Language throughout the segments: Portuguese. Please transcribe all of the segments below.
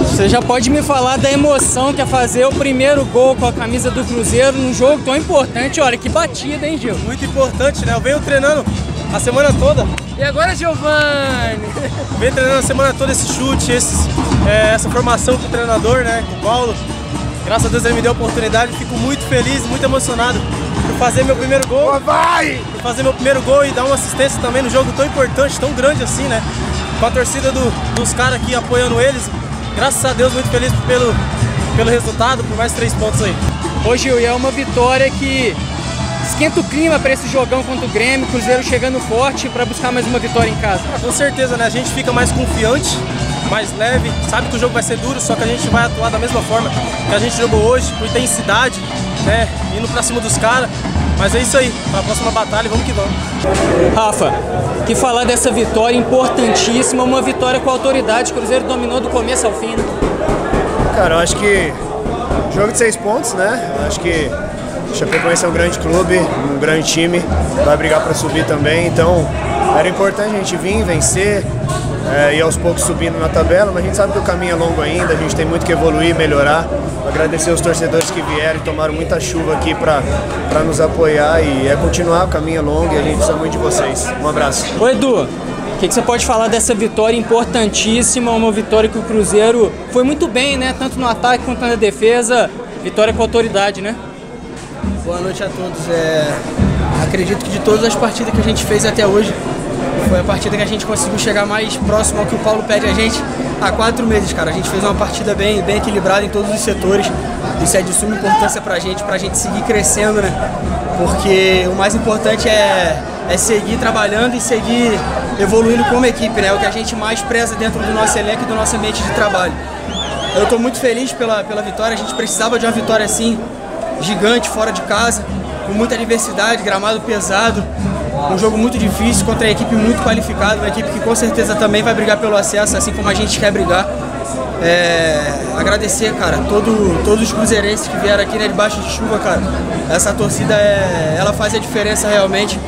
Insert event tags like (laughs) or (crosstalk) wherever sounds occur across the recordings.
Você já pode me falar da emoção que é fazer o primeiro gol com a camisa do Cruzeiro num jogo tão importante. Olha que batida, hein, Gil? Muito importante, né? Eu venho treinando a semana toda. E agora, Giovanni? (laughs) Venho treinando a semana toda esse chute, esses, é, essa formação com o treinador, né? Com o Paulo. Graças a Deus ele me deu a oportunidade. Fico muito feliz, muito emocionado fazer meu primeiro gol. Vai! Fazer meu primeiro gol e dar uma assistência também no jogo tão importante, tão grande assim, né? Com a torcida do, dos caras aqui apoiando eles graças a Deus, muito feliz pelo, pelo resultado, por mais três pontos aí. Hoje é uma vitória que esquenta o clima para esse jogão contra o Grêmio, Cruzeiro chegando forte para buscar mais uma vitória em casa. Ah, com certeza, né? A gente fica mais confiante, mais leve, sabe que o jogo vai ser duro, só que a gente vai atuar da mesma forma que a gente jogou hoje, com intensidade, né? Indo pra cima dos caras. Mas é isso aí, para a próxima batalha, vamos que vamos. Rafa, que falar dessa vitória importantíssima, uma vitória com autoridade, o Cruzeiro dominou do começo ao fim. Né? Cara, eu acho que jogo de seis pontos, né? Eu acho que o Chapecoense é um grande clube, um grande time, vai brigar para subir também, então era importante a gente vir, vencer, é, e aos poucos subindo na tabela, mas a gente sabe que o caminho é longo ainda, a gente tem muito que evoluir, melhorar. Agradecer os torcedores que vieram e tomaram muita chuva aqui para nos apoiar e é continuar, o caminho é longo e a gente precisa muito de vocês. Um abraço. Ô Edu, o que, que, você pode falar dessa vitória importantíssima, uma vitória que o Cruzeiro foi muito bem, né? Tanto no ataque quanto na defesa, vitória com autoridade, né? Boa noite a todos. É... Acredito que de todas as partidas que a gente fez até hoje, foi a partida que a gente conseguiu chegar mais próximo ao que o Paulo pede a gente há quatro meses, cara. A gente fez uma partida bem, bem equilibrada em todos os setores. Isso é de suma importância pra gente, pra gente seguir crescendo, né? Porque o mais importante é, é seguir trabalhando e seguir evoluindo como equipe, né? É o que a gente mais preza dentro do nosso elenco e do nosso ambiente de trabalho. Eu estou muito feliz pela, pela vitória. A gente precisava de uma vitória assim, gigante, fora de casa, com muita adversidade, gramado pesado um jogo muito difícil contra a equipe muito qualificada, uma equipe que com certeza também vai brigar pelo acesso, assim como a gente quer brigar. É, agradecer, cara, todo, todos os cruzeirenses que vieram aqui né, debaixo de chuva, cara. Essa torcida é, ela faz a diferença realmente.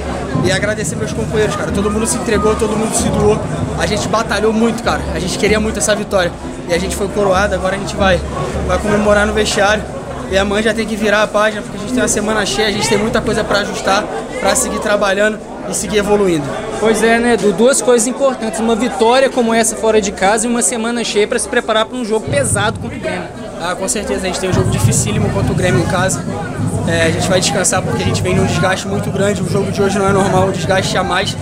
E agradecer meus companheiros, cara. Todo mundo se entregou, todo mundo se doou. A gente batalhou muito, cara. A gente queria muito essa vitória. E a gente foi coroado, agora a gente vai, vai comemorar no vestiário. E amanhã já tem que virar a página, porque a gente tem uma semana cheia, a gente tem muita coisa para ajustar, para seguir trabalhando e seguir evoluindo. Pois é, né, Edu? Duas coisas importantes. Uma vitória como essa fora de casa e uma semana cheia para se preparar para um jogo pesado contra o Grêmio. Ah, com certeza. A gente tem um jogo dificílimo contra o Grêmio em casa. É, a gente vai descansar porque a gente vem num desgaste muito grande. O jogo de hoje não é normal, o desgaste a mais.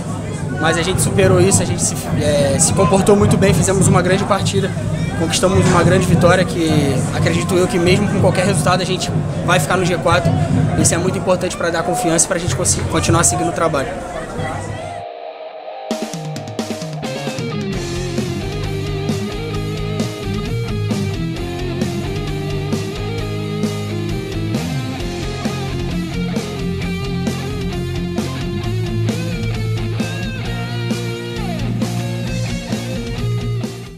Mas a gente superou isso, a gente se, é, se comportou muito bem, fizemos uma grande partida conquistamos uma grande vitória que acredito eu que mesmo com qualquer resultado a gente vai ficar no G4. Isso é muito importante para dar confiança para a gente continuar seguindo o trabalho.